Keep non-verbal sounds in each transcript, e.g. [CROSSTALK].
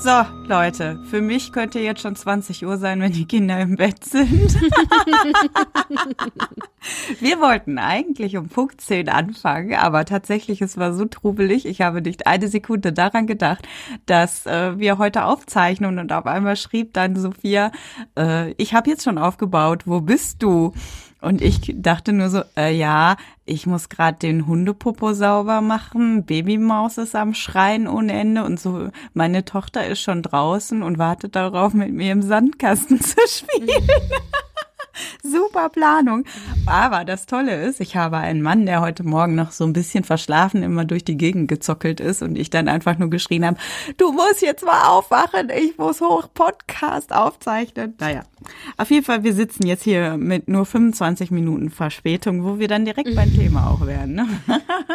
So, Leute, für mich könnte jetzt schon 20 Uhr sein, wenn die Kinder im Bett sind. [LAUGHS] Wir wollten eigentlich um Punkt 10 anfangen, aber tatsächlich, es war so trubelig. Ich habe nicht eine Sekunde daran gedacht, dass äh, wir heute aufzeichnen und auf einmal schrieb dann Sophia, äh, ich habe jetzt schon aufgebaut, wo bist du? Und ich dachte nur so, äh, ja, ich muss gerade den Hundepopo sauber machen. Babymaus ist am Schreien ohne Ende und so. Meine Tochter ist schon draußen und wartet darauf, mit mir im Sandkasten [LAUGHS] zu spielen. [LAUGHS] Super Planung. Aber das Tolle ist, ich habe einen Mann, der heute Morgen noch so ein bisschen verschlafen immer durch die Gegend gezockelt ist und ich dann einfach nur geschrien habe, du musst jetzt mal aufwachen, ich muss hoch Podcast aufzeichnen. Naja, auf jeden Fall, wir sitzen jetzt hier mit nur 25 Minuten Verspätung, wo wir dann direkt beim Thema auch werden. Ne?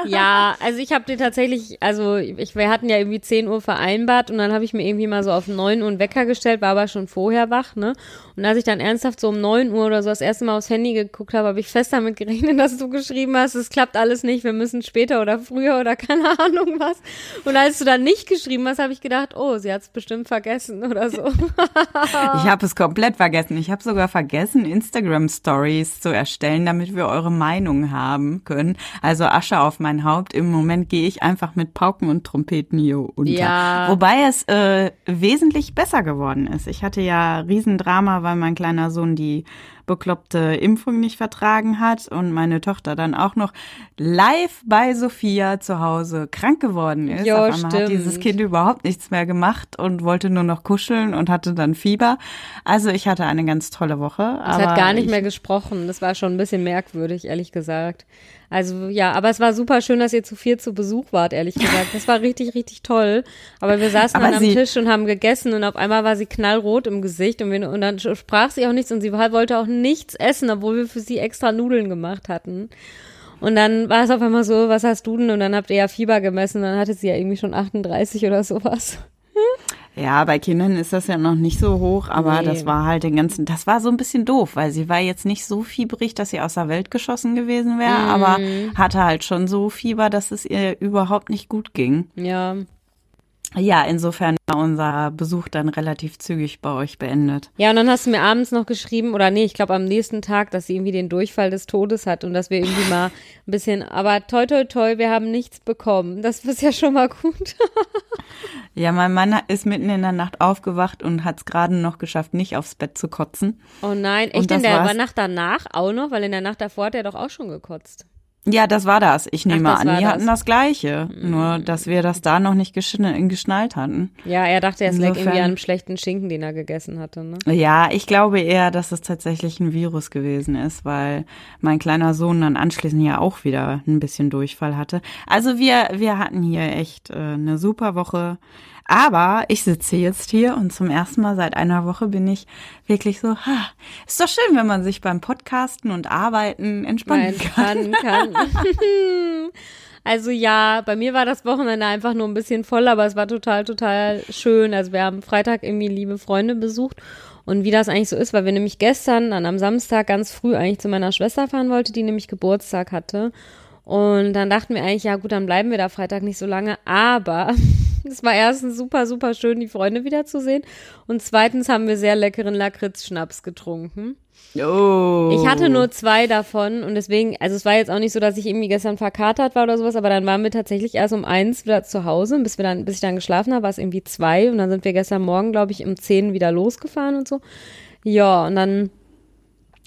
Ja, also ich habe dir tatsächlich, also ich, wir hatten ja irgendwie 10 Uhr vereinbart und dann habe ich mir irgendwie mal so auf 9 Uhr einen Wecker gestellt, war aber schon vorher wach, ne? Und als ich dann ernsthaft so um 9 Uhr oder so das erste Mal aufs Handy geguckt habe, habe ich fest damit gerechnet, [LAUGHS] dass du geschrieben hast, es klappt alles nicht, wir müssen später oder früher oder [LAUGHS] keine Ahnung was. Und als du dann nicht geschrieben hast, habe ich gedacht, oh, sie hat es bestimmt vergessen oder so. [LAUGHS] ich habe es komplett vergessen. Ich habe sogar vergessen, Instagram Stories zu erstellen, damit wir eure Meinung haben können. Also Asche auf mein Haupt. Im Moment gehe ich einfach mit Pauken und Trompeten hier unter. Ja. Wobei es äh, wesentlich besser geworden ist. Ich hatte ja Riesendrama, weil mein kleiner Sohn die bekloppte Impfung nicht vertragen hat und meine Tochter dann auch noch live bei Sophia zu Hause krank geworden ist. Jo, Auf stimmt. hat dieses Kind überhaupt nichts mehr gemacht und wollte nur noch kuscheln und hatte dann Fieber. Also ich hatte eine ganz tolle Woche. Es hat gar nicht mehr gesprochen. Das war schon ein bisschen merkwürdig, ehrlich gesagt. Also ja, aber es war super schön, dass ihr zu viel zu Besuch wart, ehrlich gesagt. Das war richtig, richtig toll. Aber wir saßen aber dann am Tisch und haben gegessen und auf einmal war sie knallrot im Gesicht und, wir, und dann sprach sie auch nichts und sie wollte auch nichts essen, obwohl wir für sie extra Nudeln gemacht hatten. Und dann war es auf einmal so, was hast du denn? Und dann habt ihr ja Fieber gemessen, dann hatte sie ja irgendwie schon 38 oder sowas. Ja, bei Kindern ist das ja noch nicht so hoch, aber nee. das war halt den ganzen, das war so ein bisschen doof, weil sie war jetzt nicht so fiebrig, dass sie aus der Welt geschossen gewesen wäre, mm. aber hatte halt schon so Fieber, dass es ihr überhaupt nicht gut ging. Ja. Ja, insofern war unser Besuch dann relativ zügig bei euch beendet. Ja, und dann hast du mir abends noch geschrieben, oder nee, ich glaube am nächsten Tag, dass sie irgendwie den Durchfall des Todes hat und dass wir irgendwie mal ein bisschen, aber toi toi toi, wir haben nichts bekommen. Das ist ja schon mal gut. [LAUGHS] ja, mein Mann ist mitten in der Nacht aufgewacht und hat es gerade noch geschafft, nicht aufs Bett zu kotzen. Oh nein, echt in der Nacht danach auch noch? Weil in der Nacht davor hat er doch auch schon gekotzt. Ja, das war das. Ich nehme Ach, an, die hatten das Gleiche. Mhm. Nur, dass wir das da noch nicht geschn geschnallt hatten. Ja, er dachte, es lag irgendwie an einem schlechten Schinken, den er gegessen hatte, ne? Ja, ich glaube eher, dass es tatsächlich ein Virus gewesen ist, weil mein kleiner Sohn dann anschließend ja auch wieder ein bisschen Durchfall hatte. Also wir, wir hatten hier echt äh, eine super Woche. Aber ich sitze jetzt hier und zum ersten Mal seit einer Woche bin ich wirklich so, ha, ist doch schön, wenn man sich beim Podcasten und Arbeiten entspannen kann. kann. kann. [LAUGHS] [LAUGHS] Also ja, bei mir war das Wochenende einfach nur ein bisschen voll, aber es war total, total schön. Also wir haben Freitag irgendwie liebe Freunde besucht und wie das eigentlich so ist, weil wir nämlich gestern dann am Samstag ganz früh eigentlich zu meiner Schwester fahren wollte, die nämlich Geburtstag hatte. Und dann dachten wir eigentlich, ja gut, dann bleiben wir da Freitag nicht so lange. Aber es war erstens super, super schön, die Freunde wiederzusehen. Und zweitens haben wir sehr leckeren Lakritz-Schnaps getrunken. Oh. Ich hatte nur zwei davon und deswegen, also es war jetzt auch nicht so, dass ich irgendwie gestern verkatert war oder sowas, aber dann waren wir tatsächlich erst um eins wieder zu Hause, bis wir dann, bis ich dann geschlafen habe, war es irgendwie zwei und dann sind wir gestern Morgen, glaube ich, um zehn wieder losgefahren und so. Ja, und dann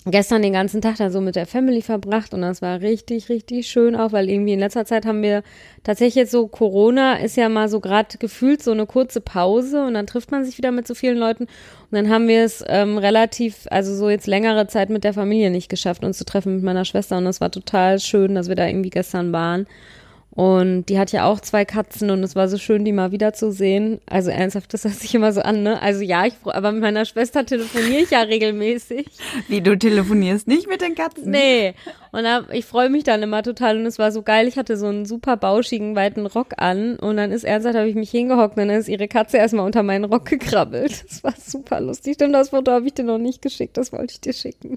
gestern den ganzen Tag da so mit der Family verbracht und das war richtig, richtig schön auch, weil irgendwie in letzter Zeit haben wir tatsächlich jetzt so, Corona ist ja mal so gerade gefühlt so eine kurze Pause und dann trifft man sich wieder mit so vielen Leuten und dann haben wir es ähm, relativ, also so jetzt längere Zeit mit der Familie nicht geschafft, uns zu treffen mit meiner Schwester und das war total schön, dass wir da irgendwie gestern waren. Und die hat ja auch zwei Katzen und es war so schön, die mal wiederzusehen. Also ernsthaft, das hört sich immer so an, ne? Also ja, ich, aber mit meiner Schwester telefoniere ich ja regelmäßig. [LAUGHS] Wie du telefonierst nicht mit den Katzen? Nee. Und da, ich freue mich dann immer total und es war so geil. Ich hatte so einen super bauschigen, weiten Rock an und dann ist ernsthaft, habe ich mich hingehockt und dann ist ihre Katze erstmal unter meinen Rock gekrabbelt. [LAUGHS] Das war super lustig. Stimmt, das Foto habe ich dir noch nicht geschickt, das wollte ich dir schicken.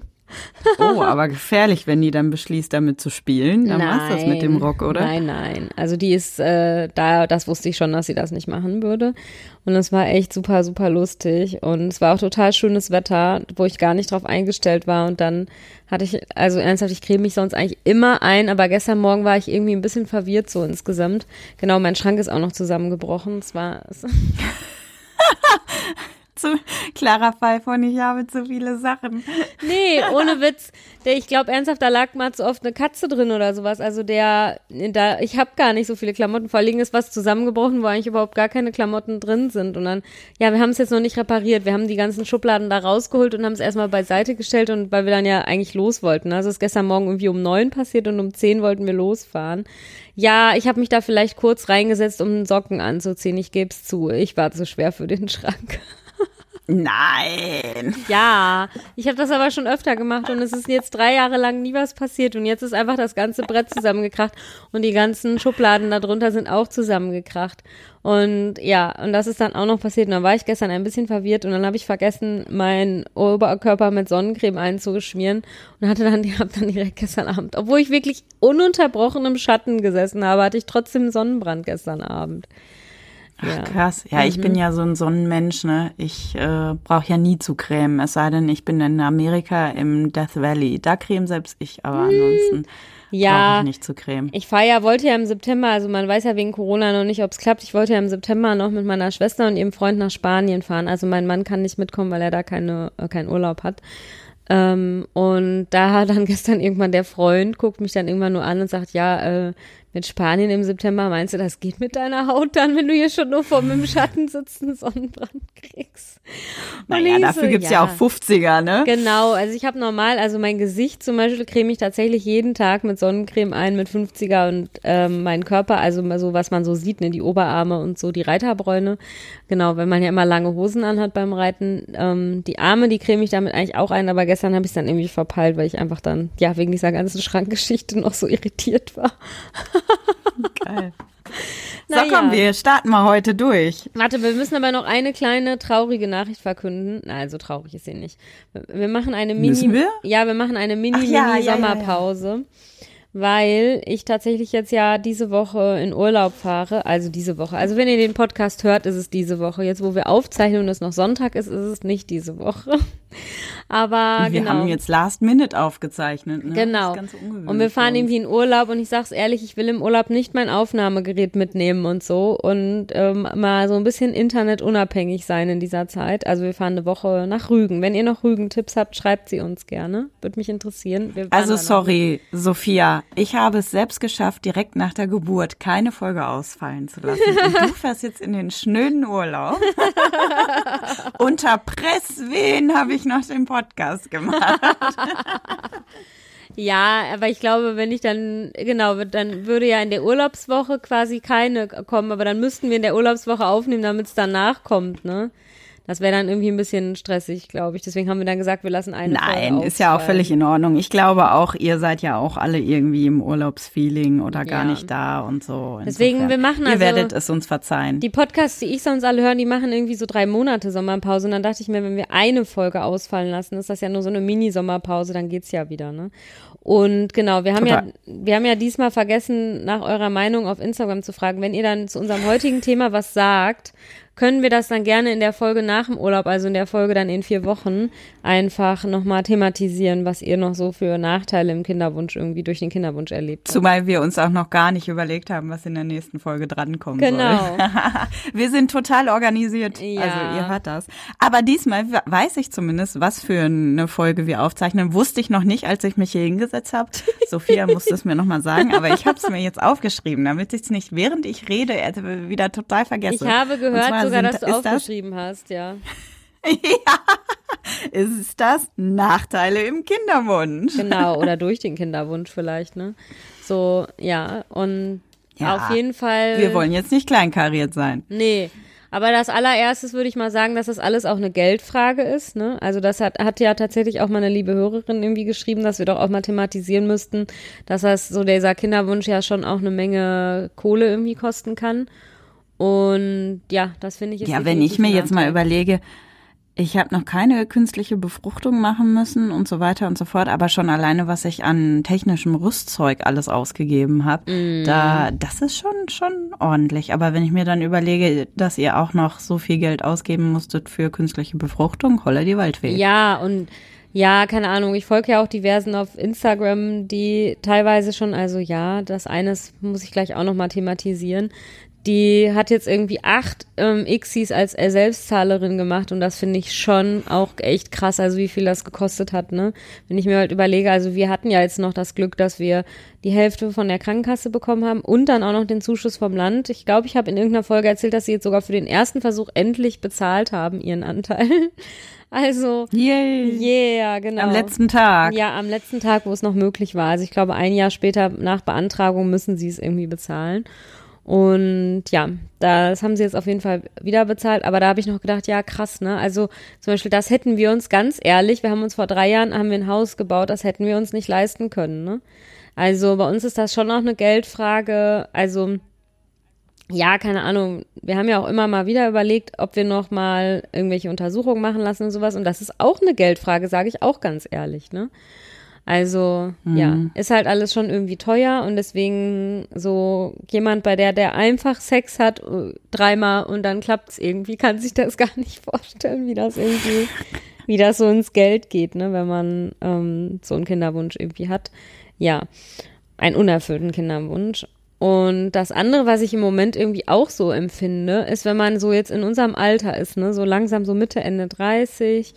Oh, aber gefährlich, wenn die dann beschließt, damit zu spielen. Dann machst du das mit dem Rock, oder? Nein, nein. Also die ist äh, da, das wusste ich schon, dass sie das nicht machen würde. Und es war echt super, super lustig. Und es war auch total schönes Wetter, wo ich gar nicht drauf eingestellt war. Und dann hatte ich, also ernsthaft, ich creme mich sonst eigentlich immer ein, aber gestern Morgen war ich irgendwie ein bisschen verwirrt so insgesamt. Genau, mein Schrank ist auch noch zusammengebrochen. Es war. [LAUGHS] zu klarer Fall von ich habe zu viele Sachen. Nee, ohne Witz. Der, ich glaube ernsthaft, da lag mal zu oft eine Katze drin oder sowas. Also der, da, ich habe gar nicht so viele Klamotten. Vor allem ist was zusammengebrochen, wo eigentlich überhaupt gar keine Klamotten drin sind. Und dann, ja, wir haben es jetzt noch nicht repariert. Wir haben die ganzen Schubladen da rausgeholt und haben es erstmal beiseite gestellt und weil wir dann ja eigentlich los wollten. Also es ist gestern Morgen irgendwie um neun passiert und um zehn wollten wir losfahren. Ja, ich habe mich da vielleicht kurz reingesetzt, um Socken anzuziehen. Ich gebe es zu. Ich war zu schwer für den Schrank. Nein. Ja, ich habe das aber schon öfter gemacht und es ist jetzt drei Jahre lang nie was passiert und jetzt ist einfach das ganze Brett zusammengekracht und die ganzen Schubladen darunter sind auch zusammengekracht. Und ja, und das ist dann auch noch passiert und dann war ich gestern ein bisschen verwirrt und dann habe ich vergessen, meinen Oberkörper mit Sonnencreme einzuschmieren und hatte dann, [LAUGHS] hab dann direkt gestern Abend, obwohl ich wirklich ununterbrochen im Schatten gesessen habe, hatte ich trotzdem Sonnenbrand gestern Abend. Ach, krass. Ja, mhm. ich bin mhm. ja so ein Sonnenmensch, ne? Ich äh, brauche ja nie zu cremen, es sei denn, ich bin in Amerika im Death Valley. Da creme selbst ich, aber mhm. ansonsten ja, ich nicht zu cremen. Ich fahre ja, wollte ja im September, also man weiß ja wegen Corona noch nicht, ob es klappt. Ich wollte ja im September noch mit meiner Schwester und ihrem Freund nach Spanien fahren. Also mein Mann kann nicht mitkommen, weil er da keine, äh, keinen Urlaub hat. Ähm, und da [LAUGHS] hat dann gestern irgendwann der Freund, guckt mich dann irgendwann nur an und sagt, ja, äh, mit Spanien im September, meinst du, das geht mit deiner Haut dann, wenn du hier schon nur vor dem Schatten sitzen Sonnenbrand kriegst? naja, dafür so, gibt's ja. ja. auch 50er, ne? Genau, also ich habe normal, also mein Gesicht zum Beispiel creme ich tatsächlich jeden Tag mit Sonnencreme ein, mit 50er und ähm, mein Körper, also so was man so sieht, ne, die Oberarme und so, die Reiterbräune. Genau, wenn man ja immer lange Hosen anhat beim Reiten. Ähm, die Arme, die creme ich damit eigentlich auch ein, aber gestern habe ich dann irgendwie verpeilt, weil ich einfach dann, ja, wegen dieser ganzen Schrankgeschichte noch so irritiert war. Geil. [LAUGHS] So, naja. komm, wir starten mal heute durch. Warte, wir müssen aber noch eine kleine traurige Nachricht verkünden. Nein, so traurig ist sie nicht. Wir machen eine Mini. Müssen wir? Ja, wir machen eine Mini-Mini-Sommerpause. Ja, ja, ja, weil ich tatsächlich jetzt ja diese Woche in Urlaub fahre, also diese Woche. Also wenn ihr den Podcast hört, ist es diese Woche. Jetzt, wo wir aufzeichnen und es noch Sonntag ist, ist es nicht diese Woche. Aber wir genau. haben jetzt Last Minute aufgezeichnet. Ne? Genau. und wir fahren irgendwie in Urlaub und ich sag's ehrlich, ich will im Urlaub nicht mein Aufnahmegerät mitnehmen und so und ähm, mal so ein bisschen internetunabhängig sein in dieser Zeit. Also wir fahren eine Woche nach Rügen. Wenn ihr noch Rügen-Tipps habt, schreibt sie uns gerne. Würde mich interessieren. Also sorry, Sophia, ich habe es selbst geschafft, direkt nach der Geburt keine Folge ausfallen zu lassen. Und du [LAUGHS] fährst jetzt in den schnöden Urlaub. [LAUGHS] Unter Presswehen habe ich noch den Podcast gemacht. [LAUGHS] Ja, aber ich glaube, wenn ich dann, genau, dann würde ja in der Urlaubswoche quasi keine kommen, aber dann müssten wir in der Urlaubswoche aufnehmen, damit es danach kommt, ne? Das wäre dann irgendwie ein bisschen stressig, glaube ich. Deswegen haben wir dann gesagt, wir lassen eine Nein, ist ja auch völlig in Ordnung. Ich glaube auch, ihr seid ja auch alle irgendwie im Urlaubsfeeling oder gar ja. nicht da und so. Deswegen, wir machen also. Ihr werdet es uns verzeihen. Die Podcasts, die ich sonst alle höre, die machen irgendwie so drei Monate Sommerpause. Und dann dachte ich mir, wenn wir eine Folge ausfallen lassen, ist das ja nur so eine Mini-Sommerpause, dann geht's ja wieder, ne? Und genau, wir haben Total. ja, wir haben ja diesmal vergessen, nach eurer Meinung auf Instagram zu fragen. Wenn ihr dann zu unserem heutigen Thema was sagt, können wir das dann gerne in der Folge nach dem Urlaub, also in der Folge dann in vier Wochen, einfach nochmal thematisieren, was ihr noch so für Nachteile im Kinderwunsch irgendwie durch den Kinderwunsch erlebt habt. Zumal wir uns auch noch gar nicht überlegt haben, was in der nächsten Folge drankommen genau. soll. Genau. [LAUGHS] wir sind total organisiert. Ja. Also ihr hört das. Aber diesmal weiß ich zumindest, was für eine Folge wir aufzeichnen. Wusste ich noch nicht, als ich mich hier hingesetzt habe. [LAUGHS] Sophia musste es mir nochmal sagen, aber ich habe es mir jetzt aufgeschrieben, damit ich es nicht während ich rede wieder total vergesse. Ich habe gehört, sogar, dass du aufgeschrieben das, hast, ja. [LAUGHS] ja, ist das Nachteile im Kinderwunsch? Genau, oder [LAUGHS] durch den Kinderwunsch vielleicht, ne? So, ja, und Ja, auf jeden Fall. Wir wollen jetzt nicht kleinkariert sein. Nee. Aber das allererstes würde ich mal sagen, dass das alles auch eine Geldfrage ist. Ne? Also das hat, hat ja tatsächlich auch meine liebe Hörerin irgendwie geschrieben, dass wir doch auch mal thematisieren müssten, dass das so dieser Kinderwunsch ja schon auch eine Menge Kohle irgendwie kosten kann. Und ja, das finde ich. Ist ja, wenn ich mir jetzt mal überlege, ich habe noch keine künstliche Befruchtung machen müssen und so weiter und so fort, aber schon alleine, was ich an technischem Rüstzeug alles ausgegeben habe, mm. da das ist schon schon ordentlich. Aber wenn ich mir dann überlege, dass ihr auch noch so viel Geld ausgeben musstet für künstliche Befruchtung, holla die Waldfee. Ja und ja, keine Ahnung. Ich folge ja auch diversen auf Instagram, die teilweise schon, also ja, das eines muss ich gleich auch noch mal thematisieren, die hat jetzt irgendwie acht ähm, Xis als Selbstzahlerin gemacht und das finde ich schon auch echt krass, also wie viel das gekostet hat, ne? Wenn ich mir halt überlege, also wir hatten ja jetzt noch das Glück, dass wir die Hälfte von der Krankenkasse bekommen haben und dann auch noch den Zuschuss vom Land. Ich glaube, ich habe in irgendeiner Folge erzählt, dass sie jetzt sogar für den ersten Versuch endlich bezahlt haben, ihren Anteil. [LAUGHS] Also, Yay. yeah, genau. Am letzten Tag. Ja, am letzten Tag, wo es noch möglich war. Also ich glaube, ein Jahr später nach Beantragung müssen sie es irgendwie bezahlen. Und ja, das haben sie jetzt auf jeden Fall wieder bezahlt. Aber da habe ich noch gedacht, ja, krass, ne? Also zum Beispiel, das hätten wir uns ganz ehrlich, wir haben uns vor drei Jahren, haben wir ein Haus gebaut, das hätten wir uns nicht leisten können, ne? Also bei uns ist das schon auch eine Geldfrage. Also ja, keine Ahnung. Wir haben ja auch immer mal wieder überlegt, ob wir noch mal irgendwelche Untersuchungen machen lassen und sowas. Und das ist auch eine Geldfrage, sage ich auch ganz ehrlich, ne? Also mhm. ja, ist halt alles schon irgendwie teuer und deswegen so jemand, bei der der einfach Sex hat äh, dreimal und dann klappt's irgendwie, kann sich das [LAUGHS] gar nicht vorstellen, wie das irgendwie, wie das so ins Geld geht, ne, wenn man ähm, so einen Kinderwunsch irgendwie hat. Ja, einen unerfüllten Kinderwunsch. Und das andere, was ich im Moment irgendwie auch so empfinde, ist, wenn man so jetzt in unserem Alter ist, ne, so langsam so Mitte, Ende 30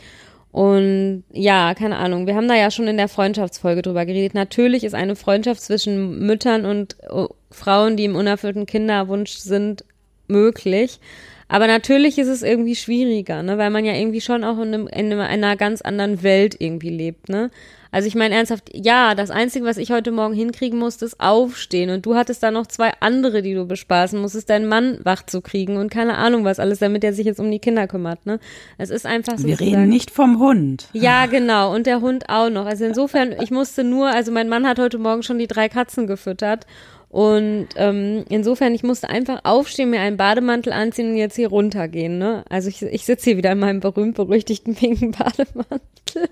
und ja, keine Ahnung, wir haben da ja schon in der Freundschaftsfolge drüber geredet. Natürlich ist eine Freundschaft zwischen Müttern und oh, Frauen, die im unerfüllten Kinderwunsch sind, möglich. Aber natürlich ist es irgendwie schwieriger, ne, weil man ja irgendwie schon auch in, einem, in einer ganz anderen Welt irgendwie lebt, ne. Also ich meine ernsthaft, ja, das Einzige, was ich heute Morgen hinkriegen musste, ist aufstehen. Und du hattest da noch zwei andere, die du bespaßen musstest, deinen Mann wach zu kriegen und keine Ahnung was alles, damit er sich jetzt um die Kinder kümmert. Ne? Es ist einfach so. Wir reden nicht vom Hund. Ja, genau. Und der Hund auch noch. Also insofern, ich musste nur, also mein Mann hat heute Morgen schon die drei Katzen gefüttert. Und ähm, insofern, ich musste einfach aufstehen, mir einen Bademantel anziehen und jetzt hier runtergehen. Ne? Also ich, ich sitze hier wieder in meinem berühmt-berüchtigten pinken Bademantel.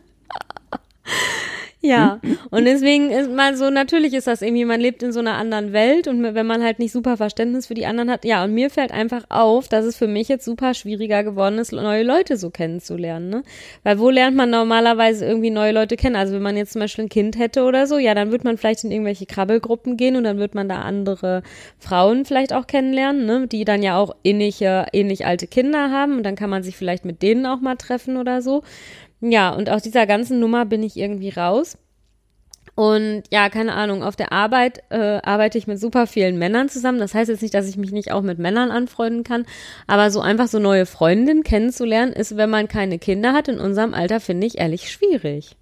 Ja, und deswegen ist man so, natürlich ist das irgendwie, man lebt in so einer anderen Welt und wenn man halt nicht super Verständnis für die anderen hat, ja, und mir fällt einfach auf, dass es für mich jetzt super schwieriger geworden ist, neue Leute so kennenzulernen, ne? Weil wo lernt man normalerweise irgendwie neue Leute kennen? Also wenn man jetzt zum Beispiel ein Kind hätte oder so, ja, dann wird man vielleicht in irgendwelche Krabbelgruppen gehen und dann wird man da andere Frauen vielleicht auch kennenlernen, ne? Die dann ja auch ähnliche, ähnlich alte Kinder haben und dann kann man sich vielleicht mit denen auch mal treffen oder so. Ja, und aus dieser ganzen Nummer bin ich irgendwie raus. Und ja, keine Ahnung, auf der Arbeit äh, arbeite ich mit super vielen Männern zusammen. Das heißt jetzt nicht, dass ich mich nicht auch mit Männern anfreunden kann, aber so einfach so neue Freundinnen kennenzulernen, ist, wenn man keine Kinder hat in unserem Alter, finde ich ehrlich schwierig.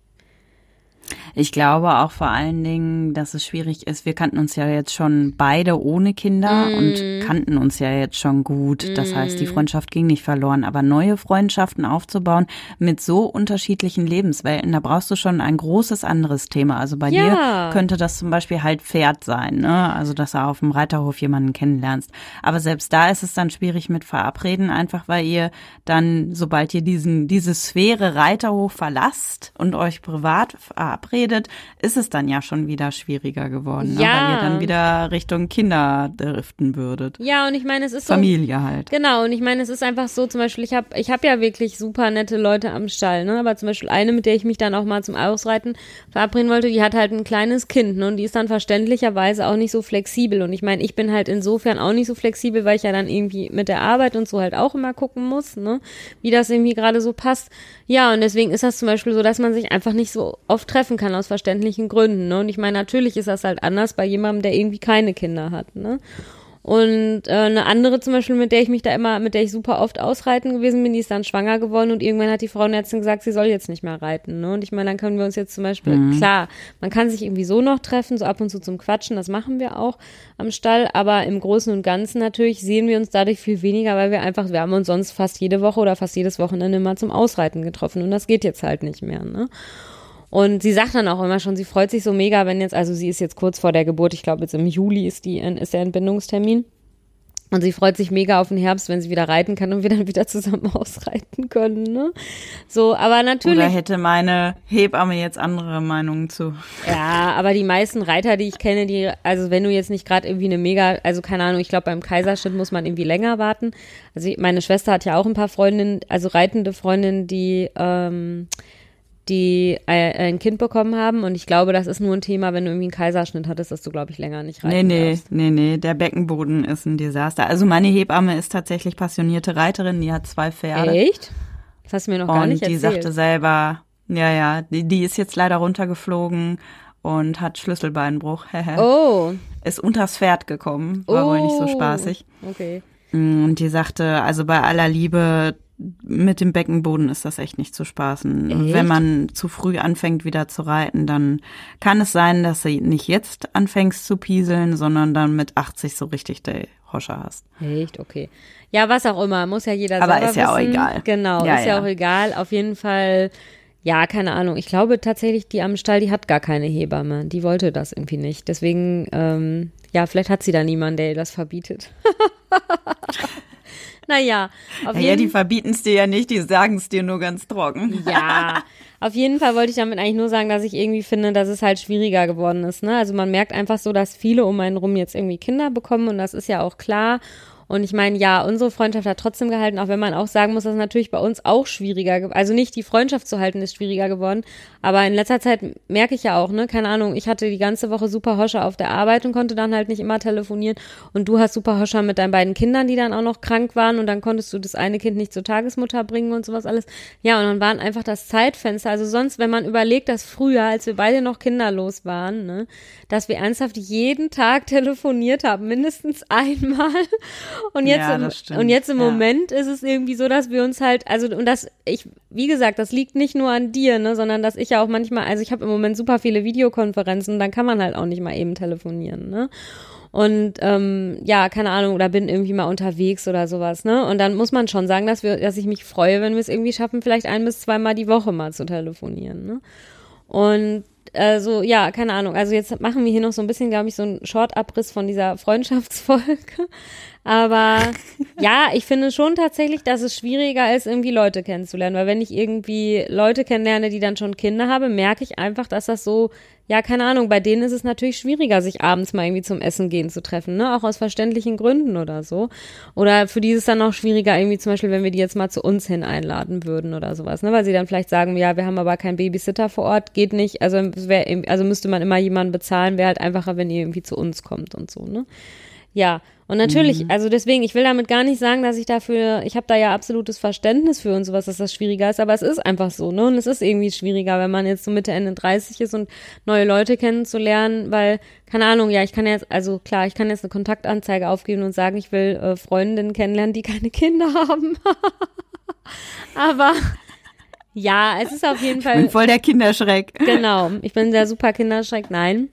Ich glaube auch vor allen Dingen, dass es schwierig ist. Wir kannten uns ja jetzt schon beide ohne Kinder mm. und kannten uns ja jetzt schon gut. Das mm. heißt, die Freundschaft ging nicht verloren. Aber neue Freundschaften aufzubauen mit so unterschiedlichen Lebenswelten, da brauchst du schon ein großes anderes Thema. Also bei ja. dir könnte das zum Beispiel halt Pferd sein, ne? Also, dass du auf dem Reiterhof jemanden kennenlernst. Aber selbst da ist es dann schwierig mit Verabreden, einfach weil ihr dann, sobald ihr diesen, diese Sphäre Reiterhof verlasst und euch privat verabredet, verabredet, ist es dann ja schon wieder schwieriger geworden, ja. ne? weil ihr dann wieder Richtung Kinder driften würdet. Ja, und ich meine, es ist Familie so, halt. Genau, und ich meine, es ist einfach so, zum Beispiel, ich habe ich hab ja wirklich super nette Leute am Stall, ne? Aber zum Beispiel eine, mit der ich mich dann auch mal zum Ausreiten verabreden wollte, die hat halt ein kleines Kind, ne? Und die ist dann verständlicherweise auch nicht so flexibel. Und ich meine, ich bin halt insofern auch nicht so flexibel, weil ich ja dann irgendwie mit der Arbeit und so halt auch immer gucken muss, ne? Wie das irgendwie gerade so passt. Ja, und deswegen ist das zum Beispiel so, dass man sich einfach nicht so oft treffen kann aus verständlichen Gründen. Ne? Und ich meine, natürlich ist das halt anders bei jemandem, der irgendwie keine Kinder hat. Ne? Und äh, eine andere zum Beispiel, mit der ich mich da immer, mit der ich super oft ausreiten gewesen bin, die ist dann schwanger geworden und irgendwann hat die Frauenärztin gesagt, sie soll jetzt nicht mehr reiten. Ne? Und ich meine, dann können wir uns jetzt zum Beispiel, mhm. klar, man kann sich irgendwie so noch treffen, so ab und zu zum Quatschen, das machen wir auch am Stall, aber im Großen und Ganzen natürlich sehen wir uns dadurch viel weniger, weil wir einfach, wir haben uns sonst fast jede Woche oder fast jedes Wochenende mal zum Ausreiten getroffen und das geht jetzt halt nicht mehr. Ne? Und sie sagt dann auch immer schon, sie freut sich so mega, wenn jetzt, also sie ist jetzt kurz vor der Geburt, ich glaube jetzt im Juli ist die ist der Entbindungstermin. Und sie freut sich mega auf den Herbst, wenn sie wieder reiten kann und wir dann wieder zusammen [LAUGHS] ausreiten können, ne? So, aber natürlich. Oder hätte meine Hebamme jetzt andere Meinungen zu? Ja, aber die meisten Reiter, die ich kenne, die, also wenn du jetzt nicht gerade irgendwie eine mega, also keine Ahnung, ich glaube beim Kaiserschnitt muss man irgendwie länger warten. Also meine Schwester hat ja auch ein paar Freundinnen, also reitende Freundinnen, die ähm, die äh, ein Kind bekommen haben. Und ich glaube, das ist nur ein Thema, wenn du irgendwie einen Kaiserschnitt hattest, dass du, glaube ich, länger nicht reiten Nee, nee, darfst. nee, nee, der Beckenboden ist ein Desaster. Also meine Hebamme ist tatsächlich passionierte Reiterin, die hat zwei Pferde. Echt? Das hast du mir noch gar nicht erzählt. Und die sagte selber, ja, ja, die, die ist jetzt leider runtergeflogen und hat Schlüsselbeinbruch. [LAUGHS] oh. Ist unters Pferd gekommen, war oh. wohl nicht so oh. spaßig. Okay. Und die sagte, also bei aller Liebe, mit dem Beckenboden ist das echt nicht zu spaßen. Echt? Wenn man zu früh anfängt wieder zu reiten, dann kann es sein, dass du nicht jetzt anfängst zu pieseln, sondern dann mit 80 so richtig der Hoscher hast. Echt, okay. Ja, was auch immer, muss ja jeder Aber selber ist ja wissen. auch egal. Genau, ja, ist ja, ja auch egal. Auf jeden Fall, ja, keine Ahnung. Ich glaube tatsächlich, die am Stall, die hat gar keine Hebamme. Die wollte das irgendwie nicht. Deswegen, ähm, ja, vielleicht hat sie da niemanden, der ihr das verbietet. [LAUGHS] Naja, auf naja, die verbieten es dir ja nicht, die sagen es dir nur ganz trocken. Ja, [LAUGHS] auf jeden Fall wollte ich damit eigentlich nur sagen, dass ich irgendwie finde, dass es halt schwieriger geworden ist. Ne? Also man merkt einfach so, dass viele um einen rum jetzt irgendwie Kinder bekommen und das ist ja auch klar. Und ich meine, ja, unsere Freundschaft hat trotzdem gehalten, auch wenn man auch sagen muss, dass natürlich bei uns auch schwieriger, also nicht die Freundschaft zu halten ist schwieriger geworden, aber in letzter Zeit merke ich ja auch, ne, keine Ahnung, ich hatte die ganze Woche super Hoscher auf der Arbeit und konnte dann halt nicht immer telefonieren. Und du hast super Hoscher mit deinen beiden Kindern, die dann auch noch krank waren und dann konntest du das eine Kind nicht zur Tagesmutter bringen und sowas alles. Ja, und dann waren einfach das Zeitfenster, also sonst, wenn man überlegt, dass früher, als wir beide noch kinderlos waren, ne, dass wir ernsthaft jeden Tag [LAUGHS] telefoniert haben, mindestens einmal und jetzt, ja, im, und jetzt im ja. Moment ist es irgendwie so, dass wir uns halt, also und das, ich, wie gesagt, das liegt nicht nur an dir, ne, sondern dass ich ja auch manchmal, also ich habe im Moment super viele Videokonferenzen, dann kann man halt auch nicht mal eben telefonieren, ne? Und ähm, ja, keine Ahnung, oder bin irgendwie mal unterwegs oder sowas, ne? Und dann muss man schon sagen, dass wir, dass ich mich freue, wenn wir es irgendwie schaffen, vielleicht ein bis zweimal die Woche mal zu telefonieren, ne? Und also ja, keine Ahnung. Also jetzt machen wir hier noch so ein bisschen, glaube ich, so einen Short-Abriss von dieser [LAUGHS] Freundschaftsfolge. Aber ja, ich finde schon tatsächlich, dass es schwieriger ist, irgendwie Leute kennenzulernen. Weil wenn ich irgendwie Leute kennenlerne, die dann schon Kinder haben, merke ich einfach, dass das so, ja, keine Ahnung, bei denen ist es natürlich schwieriger, sich abends mal irgendwie zum Essen gehen zu treffen, ne? Auch aus verständlichen Gründen oder so. Oder für die ist es dann noch schwieriger, irgendwie zum Beispiel, wenn wir die jetzt mal zu uns hin einladen würden oder sowas, ne? Weil sie dann vielleicht sagen, ja, wir haben aber keinen Babysitter vor Ort, geht nicht. Also, wär, also müsste man immer jemanden bezahlen, wäre halt einfacher, wenn ihr irgendwie zu uns kommt und so, ne? Ja, und natürlich, mhm. also deswegen, ich will damit gar nicht sagen, dass ich dafür, ich habe da ja absolutes Verständnis für und sowas, dass das schwieriger ist, aber es ist einfach so, ne? Und es ist irgendwie schwieriger, wenn man jetzt so Mitte, Ende 30 ist und neue Leute kennenzulernen, weil, keine Ahnung, ja, ich kann jetzt, also klar, ich kann jetzt eine Kontaktanzeige aufgeben und sagen, ich will äh, Freundinnen kennenlernen, die keine [LAUGHS] Kinder haben. [LAUGHS] aber ja, es ist auf jeden Fall. Ich bin voll der Kinderschreck. Genau, ich bin der super Kinderschreck, nein.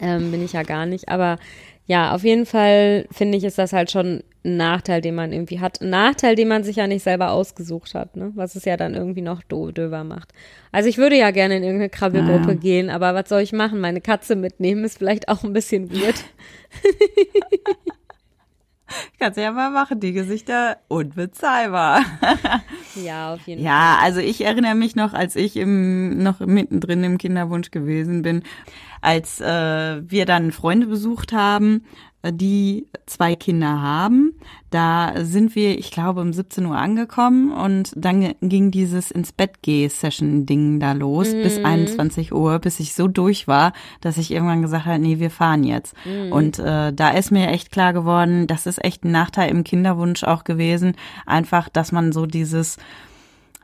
Ähm, bin ich ja gar nicht, aber ja, auf jeden Fall finde ich, ist das halt schon ein Nachteil, den man irgendwie hat. Ein Nachteil, den man sich ja nicht selber ausgesucht hat, ne? Was es ja dann irgendwie noch döver macht. Also ich würde ja gerne in irgendeine Krabbelgruppe ja. gehen, aber was soll ich machen? Meine Katze mitnehmen ist vielleicht auch ein bisschen weird. [LAUGHS] Kannst du ja mal machen, die Gesichter unbezahlbar. [LAUGHS] ja, auf jeden ja, Fall. Ja, also ich erinnere mich noch, als ich im, noch mittendrin im Kinderwunsch gewesen bin, als äh, wir dann Freunde besucht haben, äh, die zwei Kinder haben. Da sind wir, ich glaube, um 17 Uhr angekommen und dann ging dieses ins Bett geh Session Ding da los mhm. bis 21 Uhr, bis ich so durch war, dass ich irgendwann gesagt habe, nee, wir fahren jetzt. Mhm. Und äh, da ist mir echt klar geworden, das ist echt ein Nachteil im Kinderwunsch auch gewesen, einfach, dass man so dieses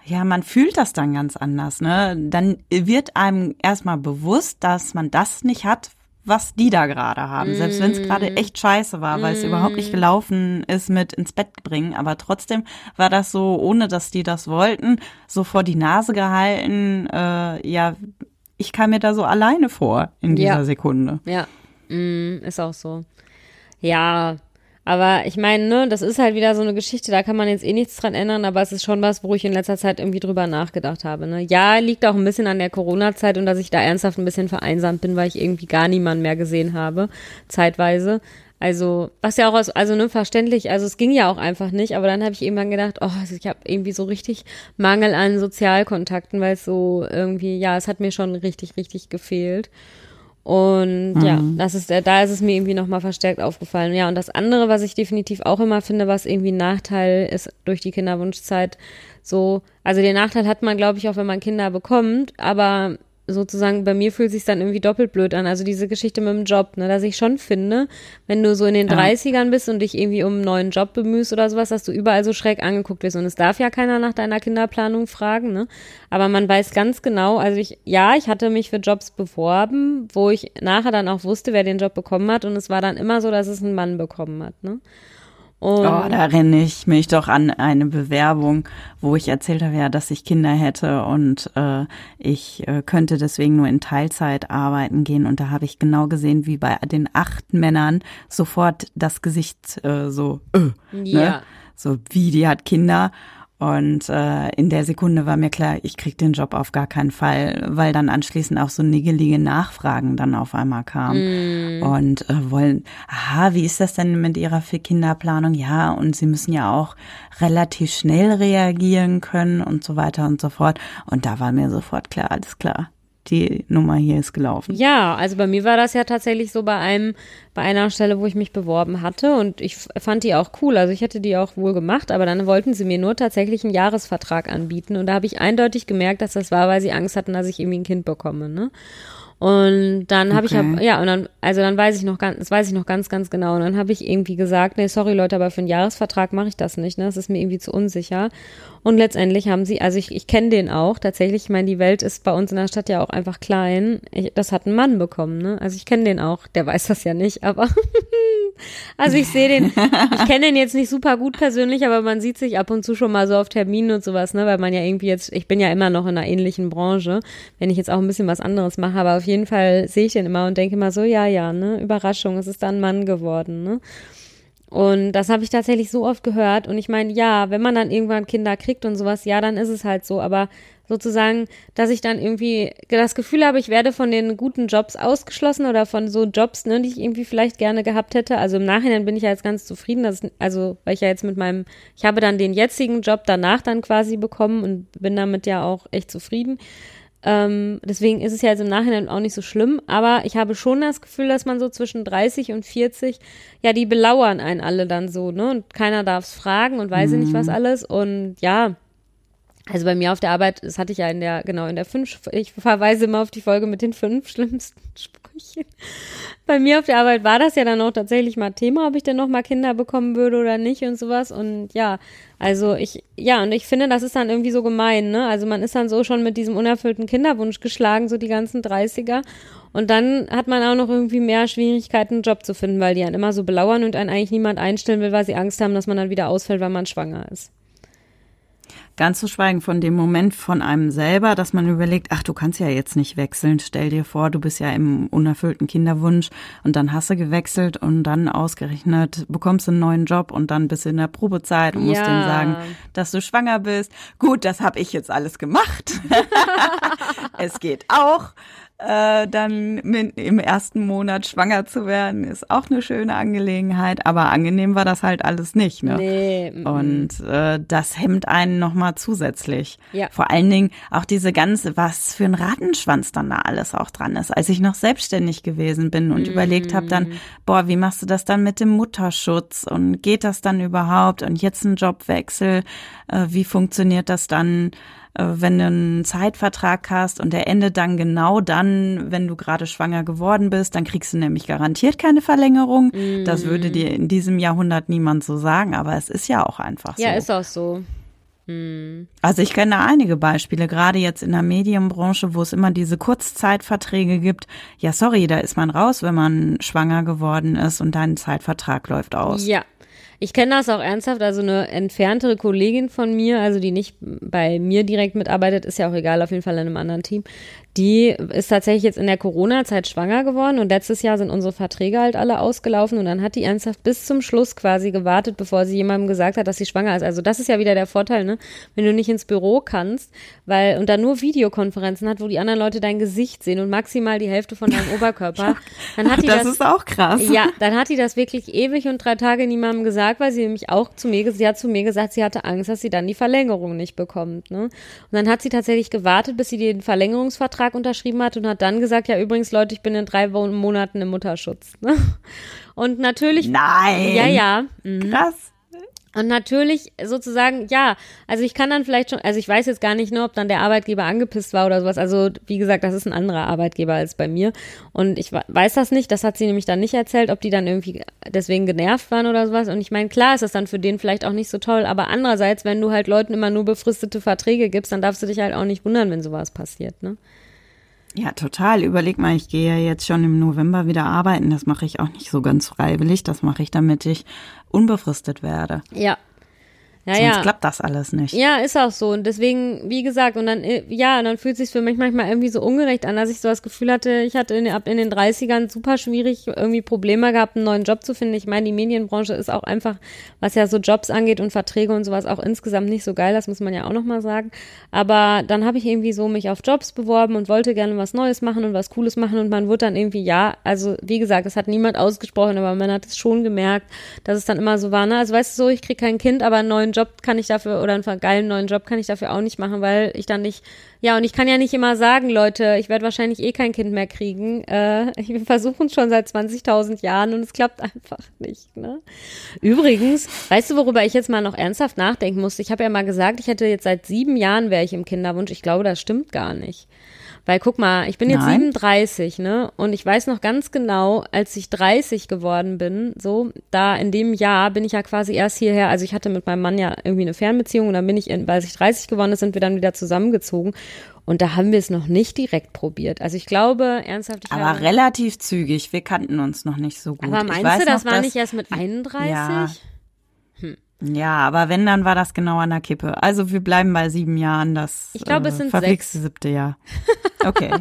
ja, man fühlt das dann ganz anders, ne? Dann wird einem erstmal bewusst, dass man das nicht hat, was die da gerade haben. Selbst wenn es gerade echt scheiße war, weil es überhaupt nicht gelaufen ist mit ins Bett bringen. Aber trotzdem war das so, ohne dass die das wollten, so vor die Nase gehalten. Äh, ja, ich kam mir da so alleine vor in dieser Ja. Sekunde. Ja, mm, ist auch so. Ja, aber ich meine, ne, das ist halt wieder so eine Geschichte, da kann man jetzt eh nichts dran ändern, aber es ist schon was, wo ich in letzter Zeit irgendwie drüber nachgedacht habe. Ne? Ja, liegt auch ein bisschen an der Corona-Zeit und dass ich da ernsthaft ein bisschen vereinsamt bin, weil ich irgendwie gar niemanden mehr gesehen habe, zeitweise. Also, was ja auch aus, also ne, verständlich, also es ging ja auch einfach nicht, aber dann habe ich irgendwann gedacht, oh, also ich habe irgendwie so richtig Mangel an Sozialkontakten, weil es so irgendwie, ja, es hat mir schon richtig, richtig gefehlt. Und ja, das ist, äh, da ist es mir irgendwie nochmal verstärkt aufgefallen. Ja, und das andere, was ich definitiv auch immer finde, was irgendwie ein Nachteil ist durch die Kinderwunschzeit, so, also den Nachteil hat man, glaube ich, auch wenn man Kinder bekommt, aber sozusagen bei mir fühlt sich dann irgendwie doppelt blöd an. Also diese Geschichte mit dem Job, ne, dass ich schon finde, wenn du so in den Ja. 30ern bist und dich irgendwie um einen neuen Job bemühst oder sowas, dass du überall so schräg angeguckt wirst. Und es darf ja keiner nach deiner Kinderplanung fragen, ne? Aber man weiß ganz genau, also ich, ja, ich hatte mich für Jobs beworben, wo ich nachher dann auch wusste, wer den Job bekommen hat. Und es war dann immer so, dass es ein Mann bekommen hat, ne? Und Oh, da erinnere ich mich doch an eine Bewerbung, wo ich erzählt habe, ja, dass ich Kinder hätte und äh, ich äh, könnte deswegen nur in Teilzeit arbeiten gehen. Und da habe ich genau gesehen, wie bei den acht Männern sofort das Gesicht äh, so, äh, Ja. ne? so wie die hat Kinder. Und äh, in der Sekunde war mir klar, ich krieg den Job auf gar keinen Fall, weil dann anschließend auch so niggelige Nachfragen dann auf einmal kamen. Und äh, wollen, aha, wie ist das denn mit Ihrer für Kinderplanung? Ja, und Sie müssen ja auch relativ schnell reagieren können und so weiter und so fort. Und da war mir sofort klar, alles klar, die Nummer hier ist gelaufen. Ja, also bei mir war das ja tatsächlich so bei einem, bei einer Stelle, wo ich mich beworben hatte und ich fand die auch cool. Also ich hätte die auch wohl gemacht, aber dann wollten sie mir nur tatsächlich einen Jahresvertrag anbieten und da habe ich eindeutig gemerkt, dass das war, weil sie Angst hatten, dass ich irgendwie ein Kind bekomme, ne? Und dann habe ich Okay. hab, ja und dann also dann weiß ich noch ganz das weiß ich noch ganz ganz genau und dann habe ich irgendwie gesagt, nee, sorry Leute, aber für einen Jahresvertrag mache ich das nicht, ne? Das ist mir irgendwie zu unsicher. Und letztendlich haben sie, also ich, ich kenne den auch tatsächlich, ich meine, die Welt ist bei uns in der Stadt ja auch einfach klein. Ich, das hat ein Mann bekommen, ne? Also ich kenne den auch, der weiß das ja nicht, aber [LAUGHS] also ich sehe den, ich kenne den jetzt nicht super gut persönlich, aber man sieht sich ab und zu schon mal so auf Terminen und sowas, ne? Weil man ja irgendwie jetzt, ich bin ja immer noch in einer ähnlichen Branche, wenn ich jetzt auch ein bisschen was anderes mache, aber auf jeden Fall sehe ich den immer und denke immer so, ja, ja, ne? Überraschung, es ist dann ein Mann geworden, ne? Und das habe ich tatsächlich so oft gehört. Und ich meine, ja, wenn man dann irgendwann Kinder kriegt und sowas, ja, dann ist es halt so. Aber sozusagen, dass ich dann irgendwie das Gefühl habe, ich werde von den guten Jobs ausgeschlossen oder von so Jobs, ne, die ich irgendwie vielleicht gerne gehabt hätte. Also im Nachhinein bin ich ja jetzt ganz zufrieden, dass, also, weil ich ja jetzt mit meinem, ich habe dann den jetzigen Job danach dann quasi bekommen und bin damit ja auch echt zufrieden. Ähm, deswegen ist es ja jetzt im Nachhinein auch nicht so schlimm, aber ich habe schon das Gefühl, dass man so zwischen 30 und 40, ja, die belauern einen alle dann so, ne? Und keiner darf es fragen und weiß ich nicht was alles. Und ja, also bei mir auf der Arbeit, das hatte ich ja in der, genau, in der fünf, ich verweise immer auf die Folge mit den fünf schlimmsten [LAUGHS] Sprüchen. Bei mir auf der Arbeit war das ja dann auch tatsächlich mal Thema, ob ich denn noch mal Kinder bekommen würde oder nicht und sowas. Und ja, also ich, ja, und ich finde, das ist dann irgendwie so gemein, ne? Also man ist dann so schon mit diesem unerfüllten Kinderwunsch geschlagen, so die ganzen 30er. Und dann hat man auch noch irgendwie mehr Schwierigkeiten, einen Job zu finden, weil die einen immer so belauern und einen eigentlich niemand einstellen will, weil sie Angst haben, dass man dann wieder ausfällt, weil man schwanger ist. Ganz zu schweigen von dem Moment von einem selber, dass man überlegt, ach, du kannst ja jetzt nicht wechseln. Stell dir vor, du bist ja im unerfüllten Kinderwunsch und dann hast du gewechselt und dann ausgerechnet bekommst du einen neuen Job und dann bist du in der Probezeit und musst Ja. denen sagen, dass du schwanger bist. Gut, das habe ich jetzt alles gemacht. [LAUGHS] es geht auch. Äh, dann mit, im ersten Monat schwanger zu werden, ist auch eine schöne Angelegenheit, aber angenehm war das halt alles nicht. Ne? Nee, mm, Und äh, das hemmt einen nochmal zusätzlich. Ja. Vor allen Dingen auch diese ganze, was für ein Rattenschwanz dann da alles auch dran ist. Als ich noch selbstständig gewesen bin und überlegt habe dann, boah, wie machst du das dann mit dem Mutterschutz und geht das dann überhaupt und jetzt ein Jobwechsel, äh, wie funktioniert das dann? Äh, Wenn du einen Zeitvertrag hast und der endet dann genau dann, wenn du gerade schwanger geworden bist, dann kriegst du nämlich garantiert keine Verlängerung. Das würde dir in diesem Jahrhundert niemand so sagen, aber es ist ja auch einfach Ja, so. ist auch so. Hm. Also ich kenne einige Beispiele, gerade jetzt in der Medienbranche, wo es immer diese Kurzzeitverträge gibt. Ja, sorry, da ist man raus, wenn man schwanger geworden ist und dein Zeitvertrag läuft aus. Ja, ich kenne das auch ernsthaft, also eine entferntere Kollegin von mir, also die nicht bei mir direkt mitarbeitet, ist ja auch egal, auf jeden Fall in einem anderen Team, die ist tatsächlich jetzt in der Corona-Zeit schwanger geworden und letztes Jahr sind unsere Verträge halt alle ausgelaufen und dann hat die ernsthaft bis zum Schluss quasi gewartet, bevor sie jemandem gesagt hat, dass sie schwanger ist. Also das ist ja wieder der Vorteil, ne? Wenn du nicht ins Büro kannst, weil und dann nur Videokonferenzen hat, wo die anderen Leute dein Gesicht sehen und maximal die Hälfte von deinem [LAUGHS] Oberkörper, dann hat die das, das ist auch krass. Ja, dann hat die das wirklich ewig und drei Tage niemandem gesagt, weil sie nämlich auch zu mir, sie hat zu mir gesagt, sie hatte Angst, dass sie dann die Verlängerung nicht bekommt, ne? Und dann hat sie tatsächlich gewartet, bis sie den Verlängerungsvertrag Vertrag unterschrieben hat und hat dann gesagt, ja übrigens Leute, ich bin in drei Monaten im Mutterschutz. Ne? Und natürlich. Nein. Ja, ja. Mhm. Krass. Und natürlich sozusagen, ja, also ich kann dann vielleicht schon, also ich weiß jetzt gar nicht nur, ob dann der Arbeitgeber angepisst war oder sowas. Also wie gesagt, das ist ein anderer Arbeitgeber als bei mir. Und ich weiß das nicht, das hat sie nämlich dann nicht erzählt, ob die dann irgendwie deswegen genervt waren oder sowas. Und ich meine, klar ist das dann für den vielleicht auch nicht so toll, aber andererseits, wenn du halt Leuten immer nur befristete Verträge gibst, dann darfst du dich halt auch nicht wundern, wenn sowas passiert, ne? Ja, total. Überleg mal, ich gehe ja jetzt schon im November wieder arbeiten. Das mache ich auch nicht so ganz freiwillig. Das mache ich, damit ich unbefristet werde. Ja, ja, Sonst ja. klappt das alles nicht. Ja, ist auch so. Und deswegen, wie gesagt, und dann, äh, ja, und dann fühlt es sich für mich manchmal irgendwie so ungerecht an, dass ich so das Gefühl hatte, ich hatte in, ab in den 30ern super schwierig irgendwie Probleme gehabt, einen neuen Job zu finden. Ich meine, die Medienbranche ist auch einfach, was ja so Jobs angeht und Verträge und sowas, auch insgesamt nicht so geil, das muss man ja auch nochmal sagen. Aber dann habe ich irgendwie so mich auf Jobs beworben und wollte gerne was Neues machen und was Cooles machen und man wurde dann irgendwie, ja, also wie gesagt, es hat niemand ausgesprochen, aber man hat es schon gemerkt, dass es dann immer so war, ne? Also weißt du so, ich kriege kein Kind, aber einen neuen Job Job kann ich dafür oder einen geilen neuen Job kann ich dafür auch nicht machen, weil ich dann nicht, ja, und ich kann ja nicht immer sagen, Leute, ich werde wahrscheinlich eh kein Kind mehr kriegen. Äh, wir versuchen es schon seit 20.000 Jahren und es klappt [LAUGHS] einfach nicht. Ne? Übrigens, weißt du, worüber ich jetzt mal noch ernsthaft nachdenken musste? Ich habe ja mal gesagt, ich hätte jetzt seit sieben Jahren wäre ich im Kinderwunsch. Ich glaube, das stimmt gar nicht. Weil guck mal, ich bin jetzt Nein. 37, ne? Und ich weiß noch ganz genau, als ich 30 geworden bin, so, da in dem Jahr bin ich ja quasi erst hierher, also ich hatte mit meinem Mann ja irgendwie eine Fernbeziehung und dann bin ich, in, weil ich 30 geworden ist, sind wir dann wieder zusammengezogen. Und da haben wir es noch nicht direkt probiert. Also ich glaube, ernsthaft. Ich aber relativ zügig. Wir kannten uns noch nicht so gut. Aber meinst du, das noch, war nicht erst mit 31? Ja. Hm. Ja, aber wenn, dann war das genau an der Kippe. Also wir bleiben bei sieben Jahren, das ich glaube, äh, es sind verflixte siebte Jahr. [LAUGHS] Okay.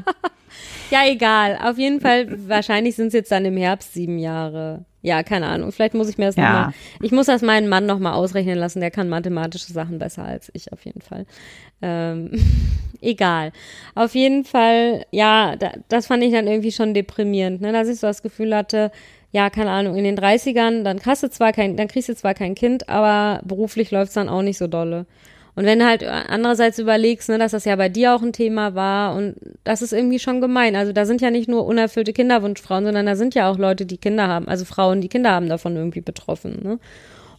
ja, egal. Auf jeden Fall, wahrscheinlich sind es jetzt dann im Herbst sieben Jahre. Ja, keine Ahnung. Vielleicht muss ich mir das ja. nochmal, ich muss das meinen Mann nochmal ausrechnen lassen. Der kann mathematische Sachen besser als ich, auf jeden Fall. Ähm, [LAUGHS] egal. Auf jeden Fall, ja, da, das fand ich dann irgendwie schon deprimierend, ne, dass ich so das Gefühl hatte, ja, keine Ahnung, in den 30ern, dann kriegst du zwar kein, dann kriegst du zwar kein Kind, aber beruflich läuft's dann auch nicht so dolle. Und wenn du halt andererseits überlegst, ne, dass das ja bei dir auch ein Thema war und das ist irgendwie schon gemein. Also da sind ja nicht nur unerfüllte Kinderwunschfrauen, sondern da sind ja auch Leute, die Kinder haben, also Frauen, die Kinder haben davon irgendwie betroffen. Ne?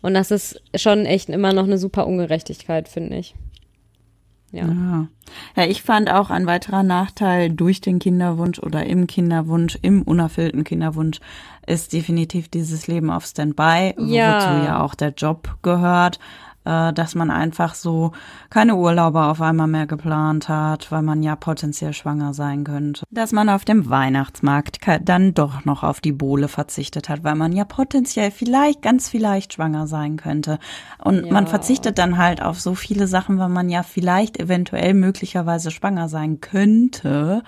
Und das ist schon echt immer noch eine super Ungerechtigkeit, finde ich. Ja. ja. Ja, ich fand auch ein weiterer Nachteil durch den Kinderwunsch oder im Kinderwunsch, im unerfüllten Kinderwunsch, ist definitiv dieses Leben auf Standby, ja. wozu ja auch der Job gehört äh, dass man einfach so keine Urlaube auf einmal mehr geplant hat, weil man ja potenziell schwanger sein könnte. Dass man auf dem Weihnachtsmarkt dann doch noch auf die Bohle verzichtet hat, weil man ja potenziell vielleicht, ganz vielleicht schwanger sein könnte. Und ja. man verzichtet dann halt auf so viele Sachen, weil man ja vielleicht eventuell möglicherweise schwanger sein könnte.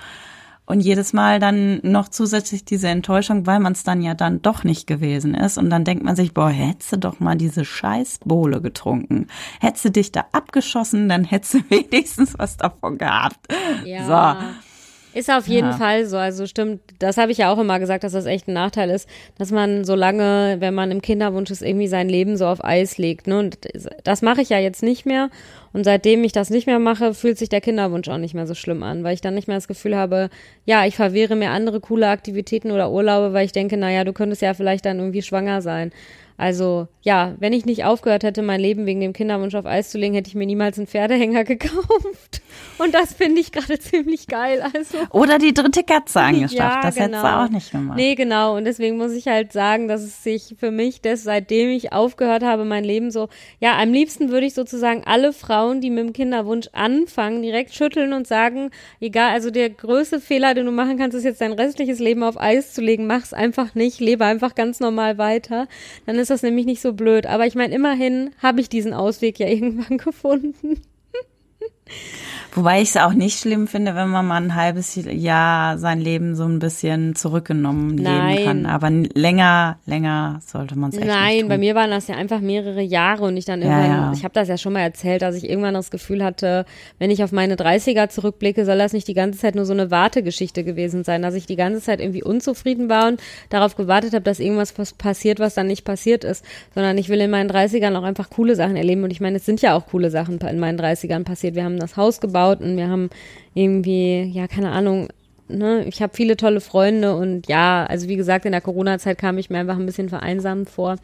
Und jedes Mal dann noch zusätzlich diese Enttäuschung, weil man es dann ja dann doch nicht gewesen ist. Und dann denkt man sich, boah, hättest du doch mal diese scheiß Bohle getrunken. Hättest du dich da abgeschossen, dann hättest du [LAUGHS] wenigstens was davon gehabt. Ja. So. Ist auf jeden ja. Fall so. Also stimmt, das habe ich ja auch immer gesagt, dass das echt ein Nachteil ist, dass man so lange, wenn man im Kinderwunsch ist, irgendwie sein Leben so auf Eis legt. Ne? Und das mache ich ja jetzt nicht mehr. Und seitdem ich das nicht mehr mache, fühlt sich der Kinderwunsch auch nicht mehr so schlimm an, weil ich dann nicht mehr das Gefühl habe, ja, ich verwehre mir andere coole Aktivitäten oder Urlaube, weil ich denke, naja, du könntest ja vielleicht dann irgendwie schwanger sein. Also ja, wenn ich nicht aufgehört hätte, mein Leben wegen dem Kinderwunsch auf Eis zu legen, hätte ich mir niemals einen Pferdehänger [LAUGHS] gekauft. Und das finde ich gerade ziemlich geil. Also Oder die dritte Katze [LAUGHS] angeschafft. Ja, das hättest du genau. auch nicht gemacht. Nee, genau. Und deswegen muss ich halt sagen, dass es sich für mich, das, seitdem ich aufgehört habe, mein Leben so, ja, am liebsten würde ich sozusagen alle Frauen, die mit dem Kinderwunsch anfangen, direkt schütteln und sagen, egal, also der größte Fehler, den du machen kannst, ist jetzt dein restliches Leben auf Eis zu legen. Mach's einfach nicht, lebe einfach ganz normal weiter. Dann ist das nämlich nicht so blöd. Aber ich meine, immerhin habe ich diesen Ausweg ja [LAUGHS] irgendwann gefunden. Wobei ich es auch nicht schlimm finde, wenn man mal ein halbes Jahr sein Leben so ein bisschen zurückgenommen Nein. leben kann. Aber länger, länger sollte man es echt nicht Nein, tun. bei mir waren das ja einfach mehrere Jahre und ich dann Ja, irgendwann, ja. ich habe das ja schon mal erzählt, dass ich irgendwann das Gefühl hatte, wenn ich auf meine 30er zurückblicke, soll das nicht die ganze Zeit nur so eine Wartegeschichte gewesen sein, dass ich die ganze Zeit irgendwie unzufrieden war und darauf gewartet habe, dass irgendwas was passiert, was dann nicht passiert ist, sondern ich will in meinen 30ern auch einfach coole Sachen erleben und ich meine, es sind ja auch coole Sachen in meinen 30ern passiert. Wir haben das Haus gebaut und wir haben irgendwie, ja, keine Ahnung, ne, ich habe viele tolle Freunde und ja, also wie gesagt, in der Corona-Zeit kam ich mir einfach ein bisschen vereinsamt vor.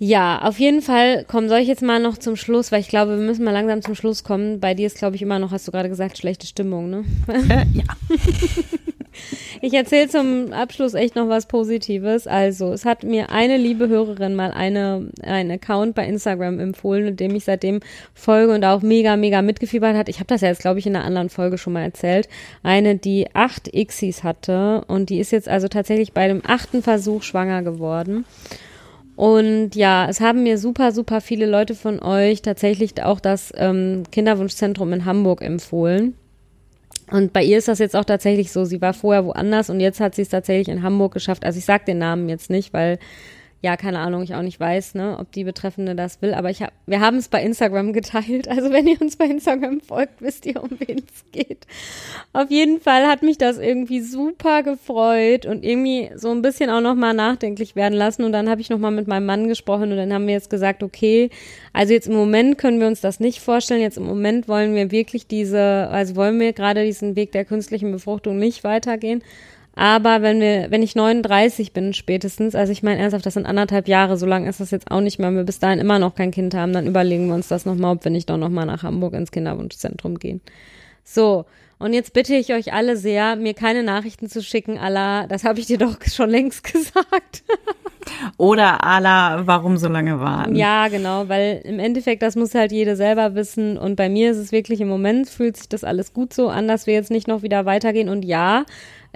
Ja, auf jeden Fall kommen soll ich jetzt mal noch zum Schluss, weil ich glaube, wir müssen mal langsam zum Schluss kommen. Bei dir ist, glaube ich, immer noch, hast du gerade gesagt, schlechte Stimmung, ne? Äh, ja. [LAUGHS] Ich erzähle zum Abschluss echt noch was Positives. Also, es hat mir eine liebe Hörerin mal eine, einen Account bei Instagram empfohlen, dem ich seitdem folge und auch mega, mega mitgefiebert hat. Ich habe das ja jetzt, glaube ich, in einer anderen Folge schon mal erzählt. Eine, die acht Xis hatte und die ist jetzt also tatsächlich bei dem achten Versuch schwanger geworden. Und ja, es haben mir super, super viele Leute von euch tatsächlich auch das ähm, Kinderwunschzentrum in Hamburg empfohlen. Und bei ihr ist das jetzt auch tatsächlich so. Sie war vorher woanders und jetzt hat sie es tatsächlich in Hamburg geschafft. Also ich sag den Namen jetzt nicht, weil ja, keine Ahnung, ich auch nicht weiß, ne, ob die Betreffende das will. Aber ich hab, wir haben es bei Instagram geteilt. [LAUGHS] Also wenn ihr uns bei Instagram folgt, wisst ihr, um wen es geht. Auf jeden Fall hat mich das irgendwie super gefreut und irgendwie so ein bisschen auch nochmal nachdenklich werden lassen. Und dann habe ich nochmal mit meinem Mann gesprochen und dann haben wir jetzt gesagt, okay, also jetzt im Moment können wir uns das nicht vorstellen. Jetzt im Moment wollen wir wirklich diese, also wollen wir gerade diesen Weg der künstlichen Befruchtung nicht weitergehen. Aber wenn wir, wenn ich 39 bin spätestens, also ich meine ernsthaft, das sind anderthalb Jahre, so lange ist das jetzt auch nicht mehr, wenn wir bis dahin immer noch kein Kind haben, dann überlegen wir uns das nochmal, ob wir nicht doch nochmal nach Hamburg ins Kinderwunschzentrum gehen. So, und jetzt bitte ich euch alle sehr, mir keine Nachrichten zu schicken, Allah, das habe ich dir doch [LAUGHS] schon längst gesagt. Oder Ala, warum so lange warten? Ja, genau, weil im Endeffekt, das muss halt jeder selber wissen. Und bei mir ist es wirklich im Moment, fühlt sich das alles gut so an, dass wir jetzt nicht noch wieder weitergehen. Und ja,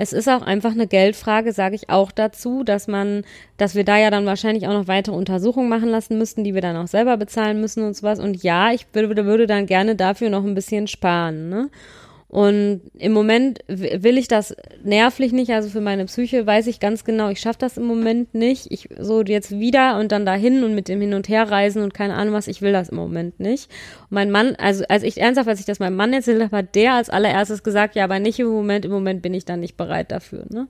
es ist auch einfach eine Geldfrage, sage ich auch dazu, dass man, dass wir da ja dann wahrscheinlich auch noch weitere Untersuchungen machen lassen müssten, die wir dann auch selber bezahlen müssen und sowas. Und ja, ich würde, würde dann gerne dafür noch ein bisschen sparen, ne? Und im Moment will ich das nervlich nicht, also für meine Psyche weiß ich ganz genau, ich schaffe das im Moment nicht. Ich so jetzt wieder und dann dahin und mit dem Hin- und Herreisen und keine Ahnung was, ich will das im Moment nicht. Und mein Mann, also als ich ernsthaft, als ich das meinem Mann erzählt habe, hat der als allererstes gesagt, ja, aber nicht im Moment, im Moment bin ich dann nicht bereit dafür, ne?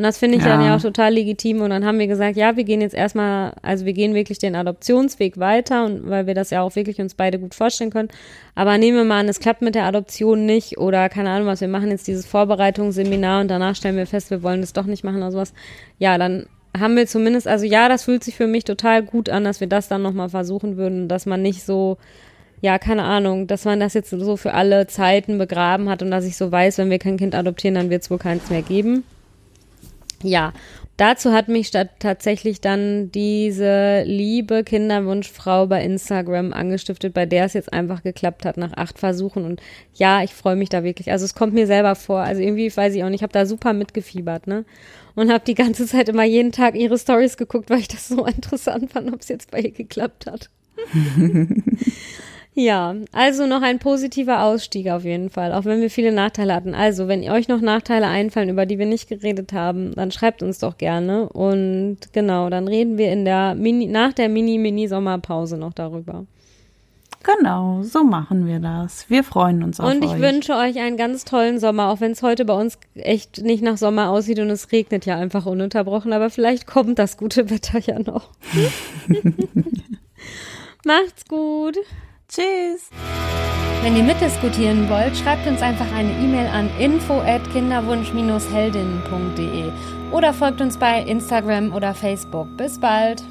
Und das finde ich Ja. dann ja auch total legitim. Und dann haben wir gesagt, ja, wir gehen jetzt erstmal, also wir gehen wirklich den Adoptionsweg weiter und weil wir das ja auch wirklich uns beide gut vorstellen können. Aber nehmen wir mal an, es klappt mit der Adoption nicht oder keine Ahnung was, wir machen jetzt dieses Vorbereitungsseminar und danach stellen wir fest, wir wollen das doch nicht machen oder sowas. Ja, dann haben wir zumindest, also ja, das fühlt sich für mich total gut an, dass wir das dann nochmal versuchen würden, dass man nicht so, ja, keine Ahnung, dass man das jetzt so für alle Zeiten begraben hat und dass ich so weiß, wenn wir kein Kind adoptieren, dann wird es wohl keins mehr geben. Ja, dazu hat mich tatsächlich dann diese liebe Kinderwunschfrau bei Instagram angestiftet, bei der es jetzt einfach geklappt hat nach acht Versuchen. Und ja, ich freue mich da wirklich. Also es kommt mir selber vor. Also irgendwie weiß ich auch nicht, ich habe da super mitgefiebert, ne? Und habe die ganze Zeit immer jeden Tag ihre Stories geguckt, weil ich das so [LAUGHS] interessant fand, ob es jetzt bei ihr geklappt hat. [LAUGHS] Ja, also noch ein positiver Ausstieg auf jeden Fall, auch wenn wir viele Nachteile hatten. Also, wenn euch noch Nachteile einfallen, über die wir nicht geredet haben, dann schreibt uns doch gerne. Und genau, dann reden wir in der Mini, nach der Mini-Mini-Sommerpause noch darüber. Genau, so machen wir das. Wir freuen uns auf und ich euch. wünsche euch einen ganz tollen Sommer, auch wenn es heute bei uns echt nicht nach Sommer aussieht und es regnet ja einfach ununterbrochen, aber vielleicht kommt das gute Wetter ja noch. [LAUGHS] [LAUGHS] Macht's gut. Tschüss. Wenn ihr mitdiskutieren wollt, schreibt uns einfach eine E-Mail an info@kinderwunsch-heldinnen.de oder folgt uns bei Instagram oder Facebook. Bis bald.